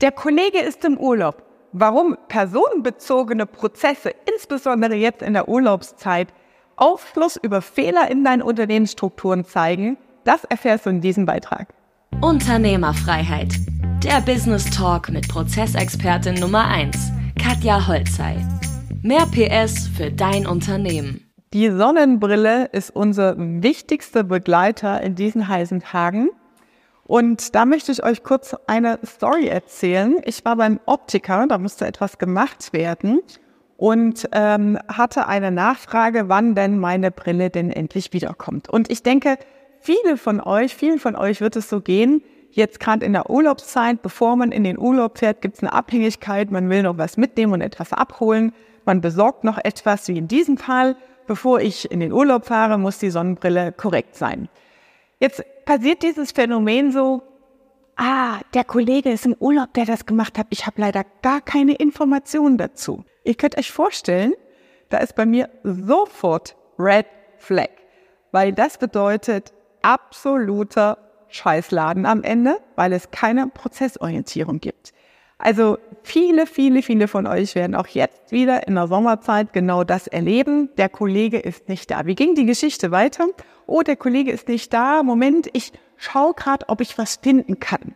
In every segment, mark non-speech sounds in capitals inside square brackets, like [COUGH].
Der Kollege ist im Urlaub. Warum personenbezogene Prozesse, insbesondere jetzt in der Urlaubszeit, Aufschluss über Fehler in deinen Unternehmensstrukturen zeigen, das erfährst du in diesem Beitrag. Unternehmerfreiheit. Der Business Talk mit Prozessexpertin Nummer 1, Katja Holzei. Mehr PS für dein Unternehmen. Die Sonnenbrille ist unser wichtigster Begleiter in diesen heißen Tagen. Und da möchte ich euch kurz eine Story erzählen. Ich war beim Optiker, da musste etwas gemacht werden und ähm, hatte eine Nachfrage, wann denn meine Brille denn endlich wiederkommt. Und ich denke, viele von euch, vielen von euch wird es so gehen, jetzt gerade in der Urlaubszeit, bevor man in den Urlaub fährt, gibt es eine Abhängigkeit, man will noch was mitnehmen und etwas abholen, man besorgt noch etwas, wie in diesem Fall, bevor ich in den Urlaub fahre, muss die Sonnenbrille korrekt sein. Jetzt passiert dieses Phänomen so, ah, der Kollege ist im Urlaub, der das gemacht hat. Ich habe leider gar keine Informationen dazu. Ihr könnt euch vorstellen, da ist bei mir sofort Red Flag, weil das bedeutet absoluter Scheißladen am Ende, weil es keine Prozessorientierung gibt. Also viele, viele, viele von euch werden auch jetzt wieder in der Sommerzeit genau das erleben. Der Kollege ist nicht da. Wie ging die Geschichte weiter? Oh, der Kollege ist nicht da. Moment, ich schaue gerade, ob ich was finden kann.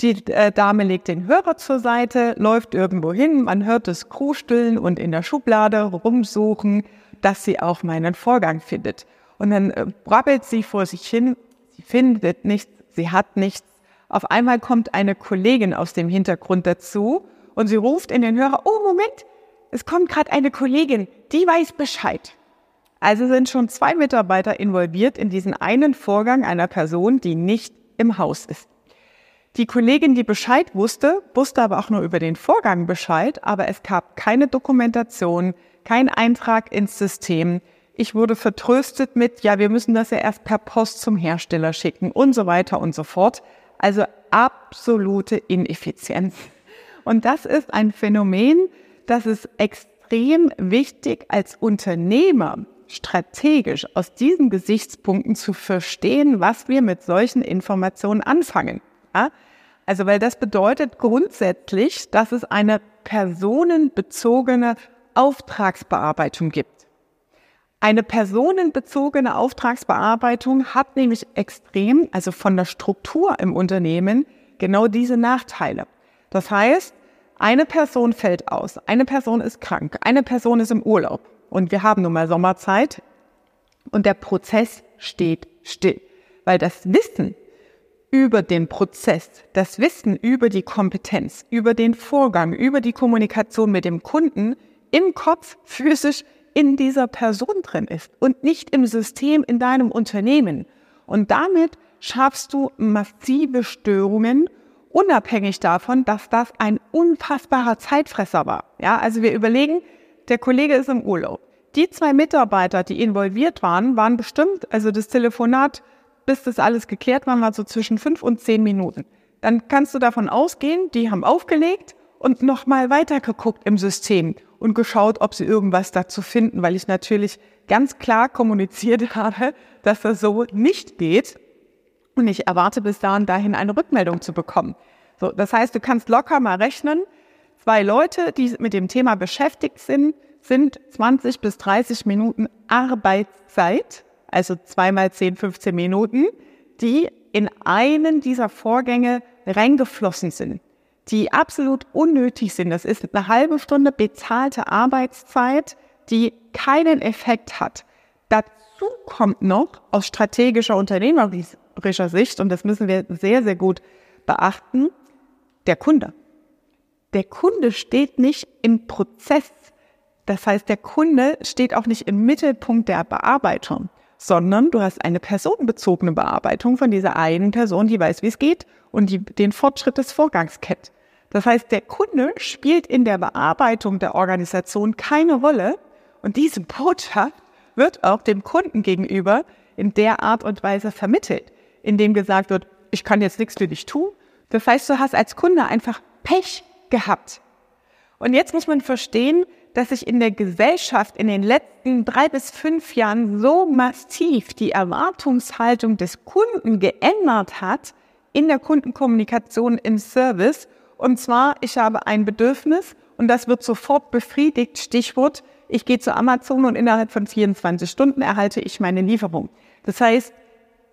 Die äh, Dame legt den Hörer zur Seite, läuft irgendwo hin, man hört es krusteln und in der Schublade rumsuchen, dass sie auch meinen Vorgang findet. Und dann äh, brabbelt sie vor sich hin, sie findet nichts, sie hat nichts, auf einmal kommt eine Kollegin aus dem Hintergrund dazu und sie ruft in den Hörer, oh Moment, es kommt gerade eine Kollegin, die weiß Bescheid. Also sind schon zwei Mitarbeiter involviert in diesen einen Vorgang einer Person, die nicht im Haus ist. Die Kollegin, die Bescheid wusste, wusste aber auch nur über den Vorgang Bescheid, aber es gab keine Dokumentation, kein Eintrag ins System. Ich wurde vertröstet mit, ja, wir müssen das ja erst per Post zum Hersteller schicken und so weiter und so fort. Also absolute Ineffizienz. Und das ist ein Phänomen, das ist extrem wichtig als Unternehmer strategisch aus diesen Gesichtspunkten zu verstehen, was wir mit solchen Informationen anfangen. Ja? Also, weil das bedeutet grundsätzlich, dass es eine personenbezogene Auftragsbearbeitung gibt. Eine personenbezogene Auftragsbearbeitung hat nämlich extrem, also von der Struktur im Unternehmen, genau diese Nachteile. Das heißt, eine Person fällt aus, eine Person ist krank, eine Person ist im Urlaub und wir haben nun mal Sommerzeit und der Prozess steht still, weil das Wissen über den Prozess, das Wissen über die Kompetenz, über den Vorgang, über die Kommunikation mit dem Kunden im Kopf physisch in dieser Person drin ist und nicht im System in deinem Unternehmen. Und damit schaffst du massive Störungen, unabhängig davon, dass das ein unfassbarer Zeitfresser war. Ja, also wir überlegen, der Kollege ist im Urlaub. Die zwei Mitarbeiter, die involviert waren, waren bestimmt, also das Telefonat, bis das alles geklärt war, war so zwischen fünf und zehn Minuten. Dann kannst du davon ausgehen, die haben aufgelegt und nochmal weitergeguckt im System und geschaut, ob sie irgendwas dazu finden, weil ich natürlich ganz klar kommuniziert [LAUGHS] habe, dass das so nicht geht. Und ich erwarte bis dahin dahin eine Rückmeldung zu bekommen. So, das heißt, du kannst locker mal rechnen. Zwei Leute, die mit dem Thema beschäftigt sind, sind 20 bis 30 Minuten Arbeitszeit, also zweimal 10, 15 Minuten, die in einen dieser Vorgänge reingeflossen sind die absolut unnötig sind. Das ist eine halbe Stunde bezahlte Arbeitszeit, die keinen Effekt hat. Dazu kommt noch aus strategischer unternehmerischer Sicht, und das müssen wir sehr, sehr gut beachten, der Kunde. Der Kunde steht nicht im Prozess. Das heißt, der Kunde steht auch nicht im Mittelpunkt der Bearbeitung, sondern du hast eine personenbezogene Bearbeitung von dieser einen Person, die weiß, wie es geht und die den Fortschritt des Vorgangs kennt. Das heißt, der Kunde spielt in der Bearbeitung der Organisation keine Rolle und diese Botschaft wird auch dem Kunden gegenüber in der Art und Weise vermittelt, indem gesagt wird, ich kann jetzt nichts für dich tun. Das heißt, du hast als Kunde einfach Pech gehabt. Und jetzt muss man verstehen, dass sich in der Gesellschaft in den letzten drei bis fünf Jahren so massiv die Erwartungshaltung des Kunden geändert hat in der Kundenkommunikation im Service Und zwar, ich habe ein Bedürfnis und das wird sofort befriedigt. Stichwort, ich gehe zu Amazon und innerhalb von 24 Stunden erhalte ich meine Lieferung. Das heißt,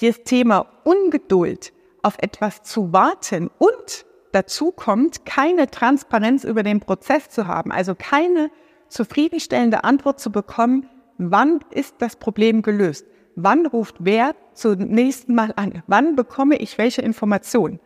das Thema Ungeduld, auf etwas zu warten und dazu kommt, keine Transparenz über den Prozess zu haben, also keine zufriedenstellende Antwort zu bekommen, wann ist das Problem gelöst? Wann ruft wer zum nächsten Mal an? Wann bekomme ich welche Informationen?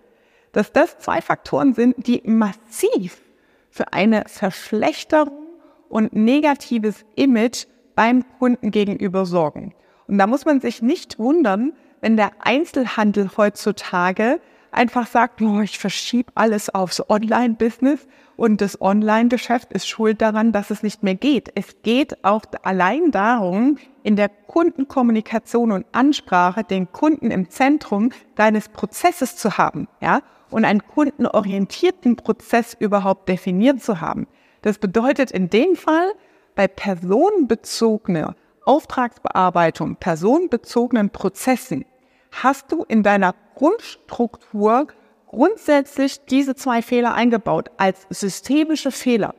Dass das zwei Faktoren sind, die massiv für eine Verschlechterung und negatives Image beim Kunden gegenüber sorgen. Und da muss man sich nicht wundern, wenn der Einzelhandel heutzutage einfach sagt, oh, ich verschiebe alles aufs Online-Business und das Online-Geschäft ist schuld daran, dass es nicht mehr geht. Es geht auch allein darum, in der Kundenkommunikation und Ansprache den Kunden im Zentrum deines Prozesses zu haben, ja, und einen kundenorientierten Prozess überhaupt definiert zu haben. Das bedeutet in dem Fall, bei personenbezogener Auftragsbearbeitung, personenbezogenen Prozessen hast du in deiner Grundstruktur grundsätzlich diese zwei Fehler eingebaut als systemische Fehler,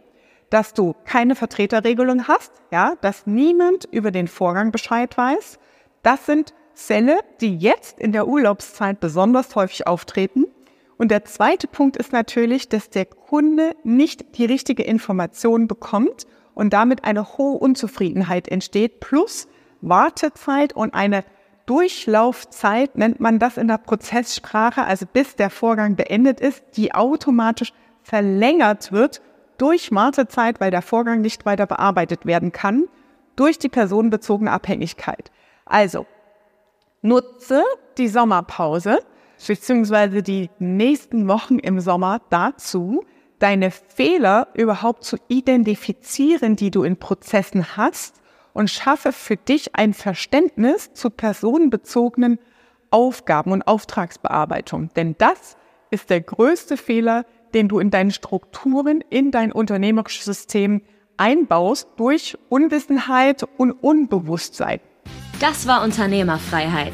dass du keine Vertreterregelung hast, ja, dass niemand über den Vorgang Bescheid weiß. Das sind Fälle, die jetzt in der Urlaubszeit besonders häufig auftreten. Und der zweite Punkt ist natürlich, dass der Kunde nicht die richtige Information bekommt und damit eine hohe Unzufriedenheit entsteht, plus Wartezeit und eine Durchlaufzeit nennt man das in der Prozesssprache, also bis der Vorgang beendet ist, die automatisch verlängert wird durch Wartezeit, weil der Vorgang nicht weiter bearbeitet werden kann, durch die personenbezogene Abhängigkeit. Also, nutze die Sommerpause beziehungsweise die nächsten Wochen im Sommer dazu, deine Fehler überhaupt zu identifizieren, die du in Prozessen hast und schaffe für dich ein Verständnis zu personenbezogenen Aufgaben und Auftragsbearbeitung. Denn das ist der größte Fehler, den du in deinen Strukturen, in dein unternehmerisches System einbaust durch Unwissenheit und Unbewusstsein. Das war Unternehmerfreiheit.